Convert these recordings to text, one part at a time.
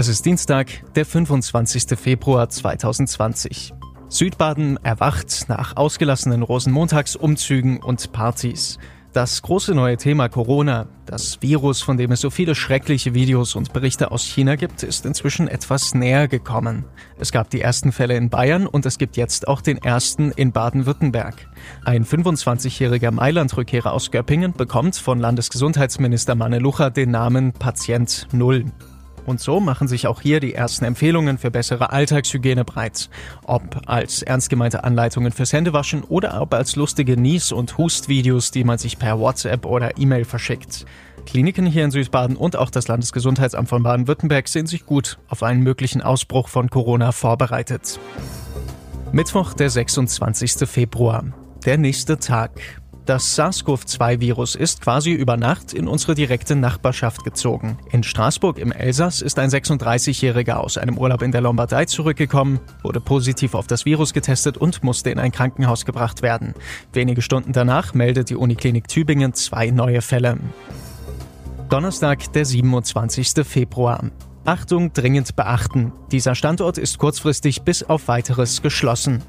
Es ist Dienstag, der 25. Februar 2020. Südbaden erwacht nach ausgelassenen Rosenmontagsumzügen und Partys. Das große neue Thema Corona, das Virus, von dem es so viele schreckliche Videos und Berichte aus China gibt, ist inzwischen etwas näher gekommen. Es gab die ersten Fälle in Bayern und es gibt jetzt auch den ersten in Baden-Württemberg. Ein 25-jähriger Mailand-Rückkehrer aus Göppingen bekommt von Landesgesundheitsminister Manelucha den Namen Patient Null. Und so machen sich auch hier die ersten Empfehlungen für bessere Alltagshygiene breit. Ob als ernst gemeinte Anleitungen fürs Händewaschen oder ob als lustige Nies- und Hustvideos, die man sich per WhatsApp oder E-Mail verschickt. Kliniken hier in Südbaden und auch das Landesgesundheitsamt von Baden-Württemberg sehen sich gut auf einen möglichen Ausbruch von Corona vorbereitet. Mittwoch, der 26. Februar. Der nächste Tag. Das SARS-CoV-2-Virus ist quasi über Nacht in unsere direkte Nachbarschaft gezogen. In Straßburg im Elsass ist ein 36-Jähriger aus einem Urlaub in der Lombardei zurückgekommen, wurde positiv auf das Virus getestet und musste in ein Krankenhaus gebracht werden. Wenige Stunden danach meldet die Uniklinik Tübingen zwei neue Fälle. Donnerstag, der 27. Februar. Achtung, dringend beachten. Dieser Standort ist kurzfristig bis auf weiteres geschlossen.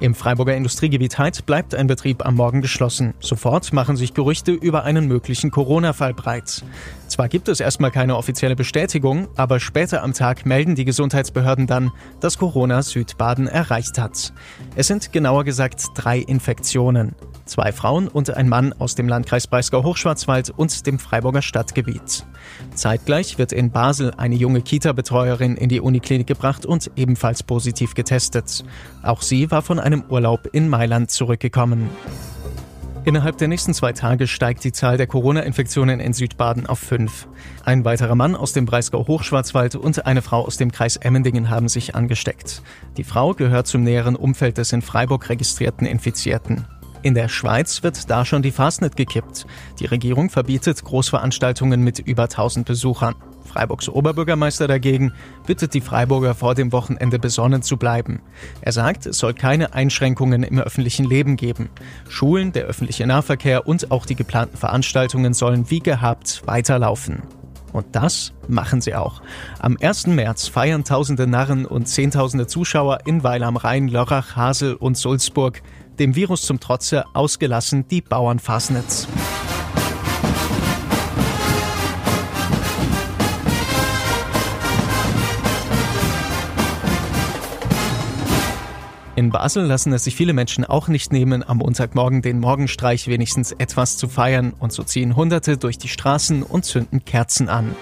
Im Freiburger Industriegebiet Heid bleibt ein Betrieb am Morgen geschlossen. Sofort machen sich Gerüchte über einen möglichen Corona-Fall breit. Zwar gibt es erstmal keine offizielle Bestätigung, aber später am Tag melden die Gesundheitsbehörden dann, dass Corona Südbaden erreicht hat. Es sind genauer gesagt drei Infektionen. Zwei Frauen und ein Mann aus dem Landkreis Breisgau-Hochschwarzwald und dem Freiburger Stadtgebiet. Zeitgleich wird in Basel eine junge Kita-Betreuerin in die Uniklinik gebracht und ebenfalls positiv getestet. Auch sie war von einem Urlaub in Mailand zurückgekommen. Innerhalb der nächsten zwei Tage steigt die Zahl der Corona-Infektionen in Südbaden auf fünf. Ein weiterer Mann aus dem Breisgau Hochschwarzwald und eine Frau aus dem Kreis Emmendingen haben sich angesteckt. Die Frau gehört zum näheren Umfeld des in Freiburg registrierten Infizierten. In der Schweiz wird da schon die Fastnet gekippt. Die Regierung verbietet Großveranstaltungen mit über 1000 Besuchern. Freiburgs Oberbürgermeister dagegen bittet die Freiburger vor dem Wochenende besonnen zu bleiben. Er sagt, es soll keine Einschränkungen im öffentlichen Leben geben. Schulen, der öffentliche Nahverkehr und auch die geplanten Veranstaltungen sollen wie gehabt weiterlaufen. Und das machen sie auch. Am 1. März feiern tausende Narren und zehntausende Zuschauer in Weil am Rhein, Lörrach, Hasel und Sulzburg dem Virus zum Trotze ausgelassen die Bauernfasnitz. In Basel lassen es sich viele Menschen auch nicht nehmen, am Montagmorgen den Morgenstreich wenigstens etwas zu feiern und so ziehen Hunderte durch die Straßen und zünden Kerzen an.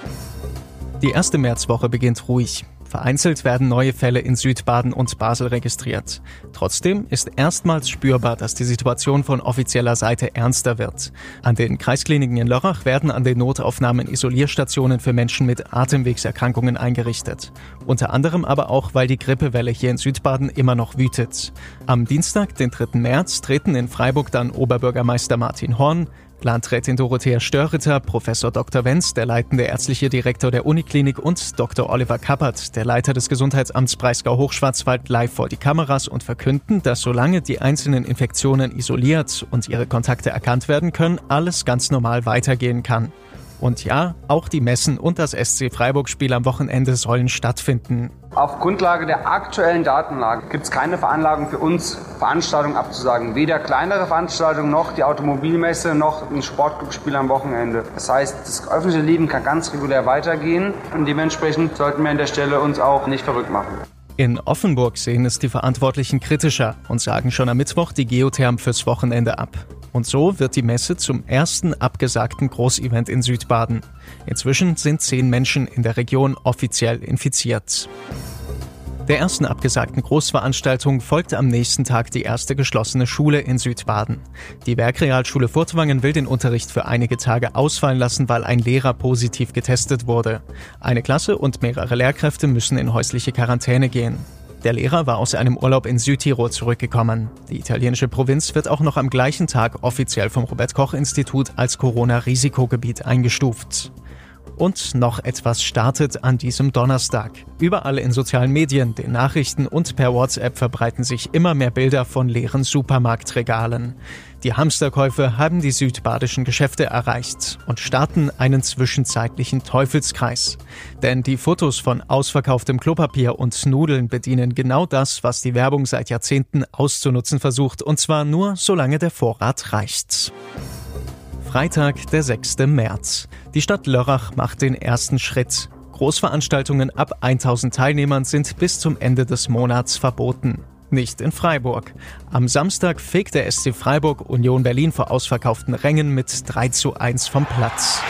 Die erste Märzwoche beginnt ruhig. Vereinzelt werden neue Fälle in Südbaden und Basel registriert. Trotzdem ist erstmals spürbar, dass die Situation von offizieller Seite ernster wird. An den Kreiskliniken in Lörrach werden an den Notaufnahmen Isolierstationen für Menschen mit Atemwegserkrankungen eingerichtet. Unter anderem aber auch, weil die Grippewelle hier in Südbaden immer noch wütet. Am Dienstag, den 3. März, treten in Freiburg dann Oberbürgermeister Martin Horn, Landrätin Dorothea Störritter, Professor Dr. Wenz, der leitende ärztliche Direktor der Uniklinik und Dr. Oliver Kappert, der Leiter des Gesundheitsamts Breisgau-Hochschwarzwald, live vor die Kameras und verkünden, dass solange die einzelnen Infektionen isoliert und ihre Kontakte erkannt werden können, alles ganz normal weitergehen kann. Und ja, auch die Messen und das SC Freiburg-Spiel am Wochenende sollen stattfinden. Auf Grundlage der aktuellen Datenlage gibt es keine Veranlagung für uns, Veranstaltungen abzusagen. Weder kleinere Veranstaltungen noch die Automobilmesse noch ein Sportclubspiel am Wochenende. Das heißt, das öffentliche Leben kann ganz regulär weitergehen und dementsprechend sollten wir an der Stelle uns auch nicht verrückt machen. In Offenburg sehen es die Verantwortlichen kritischer und sagen schon am Mittwoch die Geotherm fürs Wochenende ab. Und so wird die Messe zum ersten abgesagten Großevent in Südbaden. Inzwischen sind zehn Menschen in der Region offiziell infiziert. Der ersten abgesagten Großveranstaltung folgte am nächsten Tag die erste geschlossene Schule in Südbaden. Die Werkrealschule Furtwangen will den Unterricht für einige Tage ausfallen lassen, weil ein Lehrer positiv getestet wurde. Eine Klasse und mehrere Lehrkräfte müssen in häusliche Quarantäne gehen. Der Lehrer war aus einem Urlaub in Südtirol zurückgekommen. Die italienische Provinz wird auch noch am gleichen Tag offiziell vom Robert Koch Institut als Corona-Risikogebiet eingestuft. Und noch etwas startet an diesem Donnerstag. Überall in sozialen Medien, den Nachrichten und per WhatsApp verbreiten sich immer mehr Bilder von leeren Supermarktregalen. Die Hamsterkäufe haben die südbadischen Geschäfte erreicht und starten einen zwischenzeitlichen Teufelskreis. Denn die Fotos von ausverkauftem Klopapier und Nudeln bedienen genau das, was die Werbung seit Jahrzehnten auszunutzen versucht, und zwar nur solange der Vorrat reicht. Freitag, der 6. März. Die Stadt Lörrach macht den ersten Schritt. Großveranstaltungen ab 1000 Teilnehmern sind bis zum Ende des Monats verboten nicht in Freiburg. Am Samstag fegt der SC Freiburg Union Berlin vor ausverkauften Rängen mit 3 zu 1 vom Platz.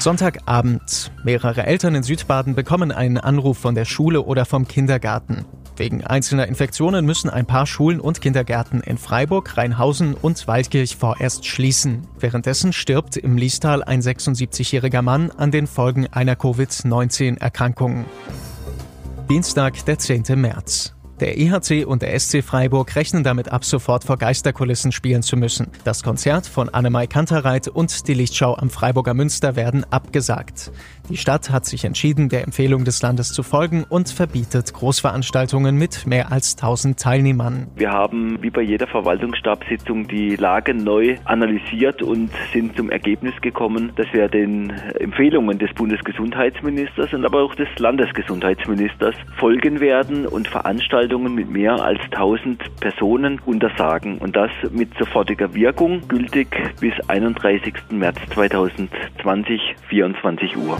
Sonntagabend. Mehrere Eltern in Südbaden bekommen einen Anruf von der Schule oder vom Kindergarten. Wegen einzelner Infektionen müssen ein paar Schulen und Kindergärten in Freiburg, Rheinhausen und Waldkirch vorerst schließen. Währenddessen stirbt im Liestal ein 76-jähriger Mann an den Folgen einer Covid-19-Erkrankung. Dienstag, der 10. März. Der EHC und der SC Freiburg rechnen damit ab sofort vor Geisterkulissen spielen zu müssen. Das Konzert von Annemai Kantereit und die Lichtschau am Freiburger Münster werden abgesagt. Die Stadt hat sich entschieden, der Empfehlung des Landes zu folgen und verbietet Großveranstaltungen mit mehr als 1000 Teilnehmern. Wir haben wie bei jeder Verwaltungsstabssitzung die Lage neu analysiert und sind zum Ergebnis gekommen, dass wir den Empfehlungen des Bundesgesundheitsministers und aber auch des Landesgesundheitsministers folgen werden und Veranstaltungen Veranstaltungen mit mehr als 1000 Personen untersagen und das mit sofortiger Wirkung, gültig bis 31. März 2020, 24 Uhr.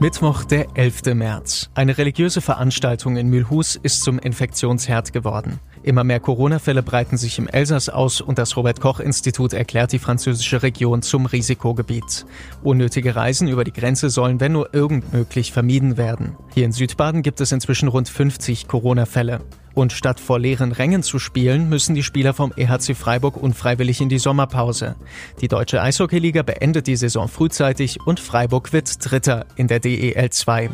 Mittwoch, der 11. März. Eine religiöse Veranstaltung in Mühlhus ist zum Infektionsherd geworden. Immer mehr Corona-Fälle breiten sich im Elsass aus und das Robert-Koch-Institut erklärt die französische Region zum Risikogebiet. Unnötige Reisen über die Grenze sollen, wenn nur irgend möglich, vermieden werden. Hier in Südbaden gibt es inzwischen rund 50 Corona-Fälle. Und statt vor leeren Rängen zu spielen, müssen die Spieler vom EHC Freiburg unfreiwillig in die Sommerpause. Die deutsche Eishockeyliga beendet die Saison frühzeitig und Freiburg wird Dritter in der DEL 2.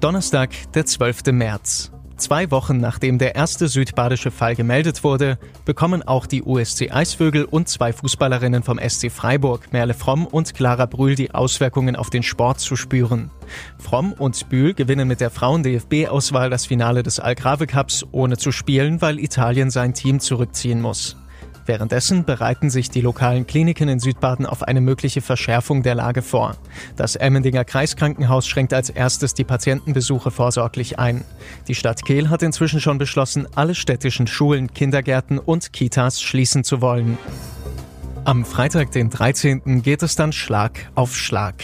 Donnerstag, der 12. März. Zwei Wochen nachdem der erste südbadische Fall gemeldet wurde, bekommen auch die USC Eisvögel und zwei Fußballerinnen vom SC Freiburg, Merle Fromm und Clara Brühl, die Auswirkungen auf den Sport zu spüren. Fromm und Bühl gewinnen mit der Frauen-DFB-Auswahl das Finale des Algrave Cups, ohne zu spielen, weil Italien sein Team zurückziehen muss. Währenddessen bereiten sich die lokalen Kliniken in Südbaden auf eine mögliche Verschärfung der Lage vor. Das Emmendinger Kreiskrankenhaus schränkt als erstes die Patientenbesuche vorsorglich ein. Die Stadt Kehl hat inzwischen schon beschlossen, alle städtischen Schulen, Kindergärten und Kitas schließen zu wollen. Am Freitag, den 13. geht es dann Schlag auf Schlag.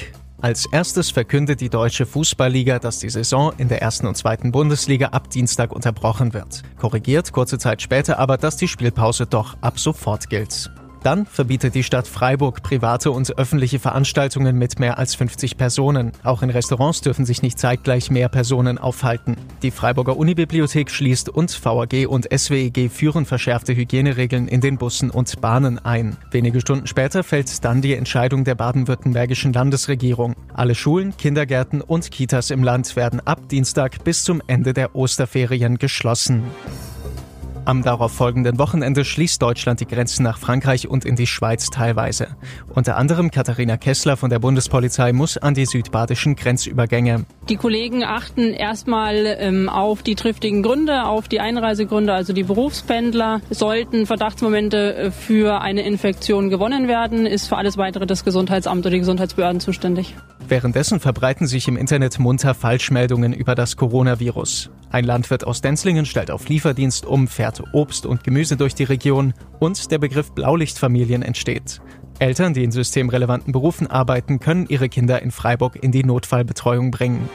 Als erstes verkündet die Deutsche Fußballliga, dass die Saison in der ersten und zweiten Bundesliga ab Dienstag unterbrochen wird. Korrigiert kurze Zeit später aber, dass die Spielpause doch ab sofort gilt. Dann verbietet die Stadt Freiburg private und öffentliche Veranstaltungen mit mehr als 50 Personen. Auch in Restaurants dürfen sich nicht zeitgleich mehr Personen aufhalten. Die Freiburger Unibibliothek schließt und VAG und SWEG führen verschärfte Hygieneregeln in den Bussen und Bahnen ein. Wenige Stunden später fällt dann die Entscheidung der baden-württembergischen Landesregierung. Alle Schulen, Kindergärten und Kitas im Land werden ab Dienstag bis zum Ende der Osterferien geschlossen. Am darauffolgenden Wochenende schließt Deutschland die Grenzen nach Frankreich und in die Schweiz teilweise. Unter anderem Katharina Kessler von der Bundespolizei muss an die südbadischen Grenzübergänge. Die Kollegen achten erstmal ähm, auf die triftigen Gründe, auf die Einreisegründe, also die Berufspendler. Sollten Verdachtsmomente äh, für eine Infektion gewonnen werden, ist für alles weitere das Gesundheitsamt oder die Gesundheitsbehörden zuständig. Währenddessen verbreiten sich im Internet munter Falschmeldungen über das Coronavirus. Ein Landwirt aus Denzlingen stellt auf Lieferdienst um, fährt Obst und Gemüse durch die Region und der Begriff Blaulichtfamilien entsteht. Eltern, die in systemrelevanten Berufen arbeiten, können ihre Kinder in Freiburg in die Notfallbetreuung bringen.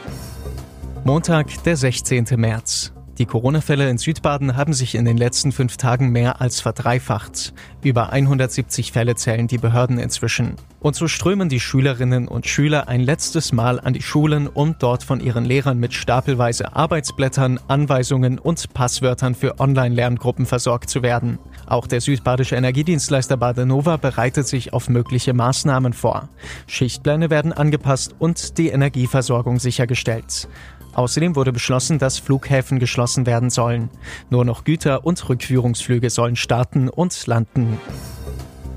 Montag, der 16. März. Die Corona-Fälle in Südbaden haben sich in den letzten fünf Tagen mehr als verdreifacht. Über 170 Fälle zählen die Behörden inzwischen. Und so strömen die Schülerinnen und Schüler ein letztes Mal an die Schulen, um dort von ihren Lehrern mit stapelweise Arbeitsblättern, Anweisungen und Passwörtern für Online-Lerngruppen versorgt zu werden. Auch der südbadische Energiedienstleister Badenova bereitet sich auf mögliche Maßnahmen vor. Schichtpläne werden angepasst und die Energieversorgung sichergestellt. Außerdem wurde beschlossen, dass Flughäfen geschlossen werden sollen. Nur noch Güter- und Rückführungsflüge sollen starten und landen.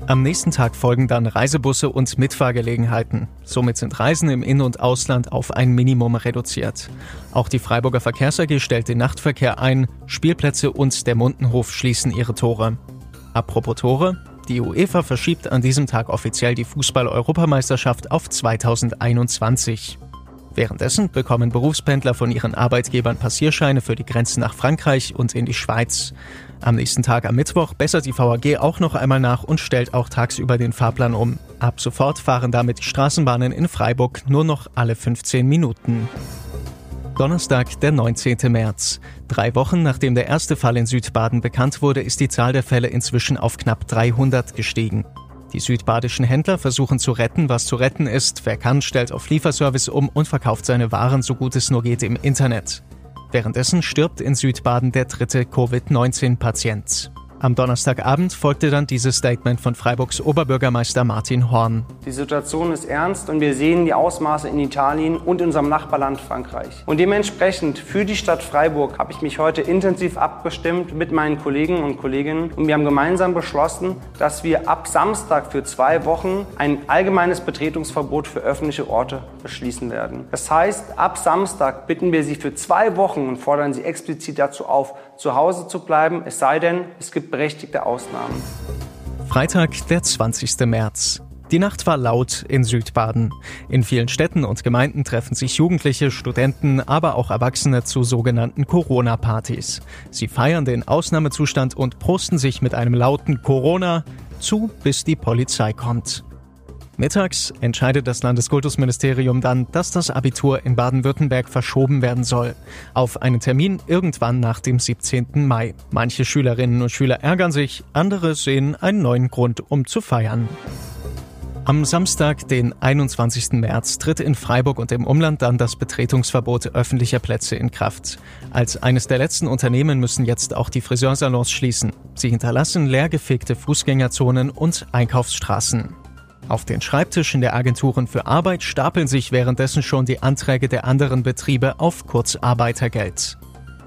Am nächsten Tag folgen dann Reisebusse und Mitfahrgelegenheiten. Somit sind Reisen im In- und Ausland auf ein Minimum reduziert. Auch die Freiburger Verkehrs AG stellt den Nachtverkehr ein, Spielplätze und der Mundenhof schließen ihre Tore. Apropos Tore, die UEFA verschiebt an diesem Tag offiziell die Fußball-Europameisterschaft auf 2021. Währenddessen bekommen Berufspendler von ihren Arbeitgebern Passierscheine für die Grenzen nach Frankreich und in die Schweiz. Am nächsten Tag am Mittwoch bessert die VAG auch noch einmal nach und stellt auch tagsüber den Fahrplan um. Ab sofort fahren damit die Straßenbahnen in Freiburg nur noch alle 15 Minuten. Donnerstag, der 19. März. Drei Wochen nachdem der erste Fall in Südbaden bekannt wurde, ist die Zahl der Fälle inzwischen auf knapp 300 gestiegen. Die südbadischen Händler versuchen zu retten, was zu retten ist. Wer kann, stellt auf Lieferservice um und verkauft seine Waren so gut es nur geht im Internet. Währenddessen stirbt in Südbaden der dritte Covid-19-Patient. Am Donnerstagabend folgte dann dieses Statement von Freiburgs Oberbürgermeister Martin Horn. Die Situation ist ernst und wir sehen die Ausmaße in Italien und in unserem Nachbarland Frankreich. Und dementsprechend für die Stadt Freiburg habe ich mich heute intensiv abgestimmt mit meinen Kollegen und Kolleginnen und wir haben gemeinsam beschlossen, dass wir ab Samstag für zwei Wochen ein allgemeines Betretungsverbot für öffentliche Orte beschließen werden. Das heißt, ab Samstag bitten wir Sie für zwei Wochen und fordern Sie explizit dazu auf, zu Hause zu bleiben, es sei denn, es berechtigte Ausnahmen. Freitag, der 20. März. Die Nacht war laut in Südbaden. In vielen Städten und Gemeinden treffen sich Jugendliche, Studenten, aber auch Erwachsene zu sogenannten Corona-Partys. Sie feiern den Ausnahmezustand und prosten sich mit einem lauten Corona zu, bis die Polizei kommt. Mittags entscheidet das Landeskultusministerium dann, dass das Abitur in Baden-Württemberg verschoben werden soll. Auf einen Termin irgendwann nach dem 17. Mai. Manche Schülerinnen und Schüler ärgern sich, andere sehen einen neuen Grund, um zu feiern. Am Samstag, den 21. März, tritt in Freiburg und im Umland dann das Betretungsverbot öffentlicher Plätze in Kraft. Als eines der letzten Unternehmen müssen jetzt auch die Friseursalons schließen. Sie hinterlassen leergefegte Fußgängerzonen und Einkaufsstraßen. Auf den Schreibtischen der Agenturen für Arbeit stapeln sich währenddessen schon die Anträge der anderen Betriebe auf Kurzarbeitergeld.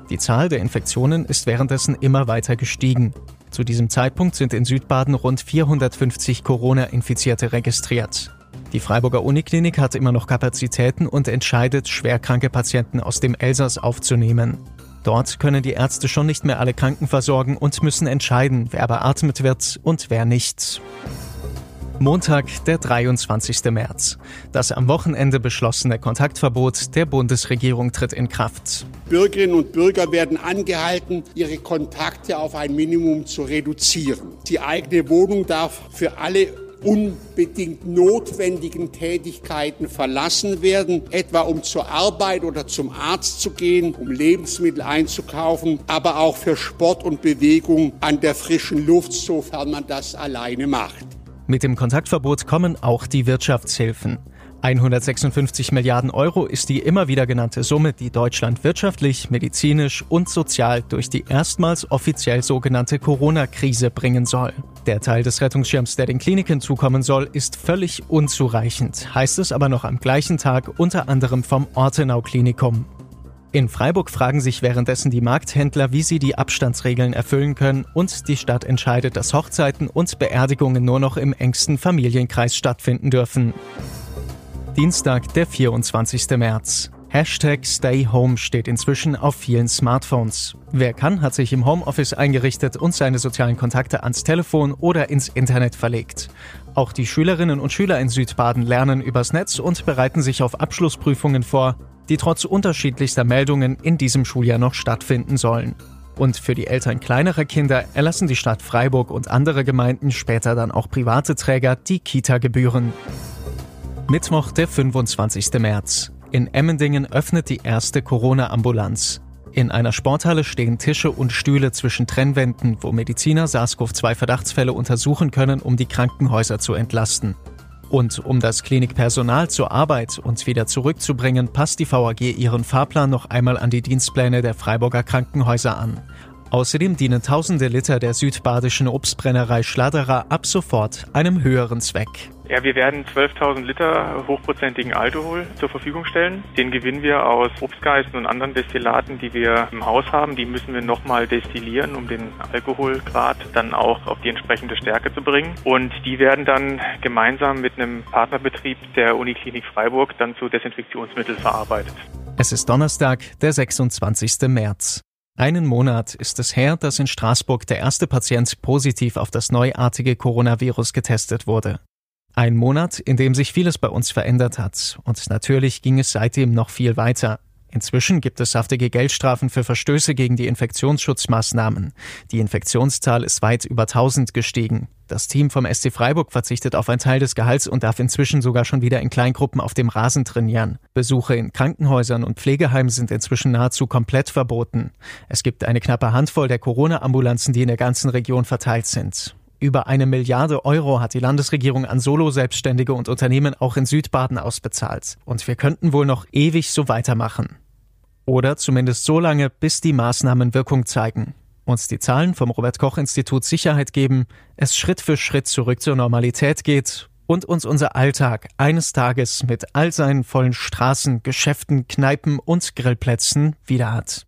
Die Zahl der Infektionen ist währenddessen immer weiter gestiegen. Zu diesem Zeitpunkt sind in Südbaden rund 450 Corona-Infizierte registriert. Die Freiburger Uniklinik hat immer noch Kapazitäten und entscheidet, schwerkranke Patienten aus dem Elsass aufzunehmen. Dort können die Ärzte schon nicht mehr alle Kranken versorgen und müssen entscheiden, wer beatmet wird und wer nicht. Montag, der 23. März. Das am Wochenende beschlossene Kontaktverbot der Bundesregierung tritt in Kraft. Bürgerinnen und Bürger werden angehalten, ihre Kontakte auf ein Minimum zu reduzieren. Die eigene Wohnung darf für alle unbedingt notwendigen Tätigkeiten verlassen werden, etwa um zur Arbeit oder zum Arzt zu gehen, um Lebensmittel einzukaufen, aber auch für Sport und Bewegung an der frischen Luft, sofern man das alleine macht. Mit dem Kontaktverbot kommen auch die Wirtschaftshilfen. 156 Milliarden Euro ist die immer wieder genannte Summe, die Deutschland wirtschaftlich, medizinisch und sozial durch die erstmals offiziell sogenannte Corona-Krise bringen soll. Der Teil des Rettungsschirms, der den Kliniken zukommen soll, ist völlig unzureichend, heißt es aber noch am gleichen Tag unter anderem vom Ortenau-Klinikum. In Freiburg fragen sich währenddessen die Markthändler, wie sie die Abstandsregeln erfüllen können und die Stadt entscheidet, dass Hochzeiten und Beerdigungen nur noch im engsten Familienkreis stattfinden dürfen. Dienstag, der 24. März. Hashtag Stay Home steht inzwischen auf vielen Smartphones. Wer kann, hat sich im Homeoffice eingerichtet und seine sozialen Kontakte ans Telefon oder ins Internet verlegt. Auch die Schülerinnen und Schüler in Südbaden lernen übers Netz und bereiten sich auf Abschlussprüfungen vor, die trotz unterschiedlichster Meldungen in diesem Schuljahr noch stattfinden sollen. Und für die Eltern kleinerer Kinder erlassen die Stadt Freiburg und andere Gemeinden später dann auch private Träger die Kita-Gebühren. Mittwoch, der 25. März. In Emmendingen öffnet die erste Corona-Ambulanz. In einer Sporthalle stehen Tische und Stühle zwischen Trennwänden, wo Mediziner SARS-CoV-2-Verdachtsfälle untersuchen können, um die Krankenhäuser zu entlasten. Und um das Klinikpersonal zur Arbeit und wieder zurückzubringen, passt die VAG ihren Fahrplan noch einmal an die Dienstpläne der Freiburger Krankenhäuser an. Außerdem dienen tausende Liter der südbadischen Obstbrennerei Schladerer ab sofort einem höheren Zweck. Ja, wir werden 12.000 Liter hochprozentigen Alkohol zur Verfügung stellen. Den gewinnen wir aus Obstgeisten und anderen Destillaten, die wir im Haus haben. Die müssen wir nochmal destillieren, um den Alkoholgrad dann auch auf die entsprechende Stärke zu bringen. Und die werden dann gemeinsam mit einem Partnerbetrieb der Uniklinik Freiburg dann zu Desinfektionsmitteln verarbeitet. Es ist Donnerstag, der 26. März. Einen Monat ist es her, dass in Straßburg der erste Patient positiv auf das neuartige Coronavirus getestet wurde. Ein Monat, in dem sich vieles bei uns verändert hat. Und natürlich ging es seitdem noch viel weiter. Inzwischen gibt es saftige Geldstrafen für Verstöße gegen die Infektionsschutzmaßnahmen. Die Infektionszahl ist weit über 1000 gestiegen. Das Team vom SC Freiburg verzichtet auf einen Teil des Gehalts und darf inzwischen sogar schon wieder in Kleingruppen auf dem Rasen trainieren. Besuche in Krankenhäusern und Pflegeheimen sind inzwischen nahezu komplett verboten. Es gibt eine knappe Handvoll der Corona-Ambulanzen, die in der ganzen Region verteilt sind. Über eine Milliarde Euro hat die Landesregierung an Solo-Selbstständige und Unternehmen auch in Südbaden ausbezahlt. Und wir könnten wohl noch ewig so weitermachen. Oder zumindest so lange, bis die Maßnahmen Wirkung zeigen. Uns die Zahlen vom Robert Koch Institut Sicherheit geben, es Schritt für Schritt zurück zur Normalität geht und uns unser Alltag eines Tages mit all seinen vollen Straßen, Geschäften, Kneipen und Grillplätzen wieder hat.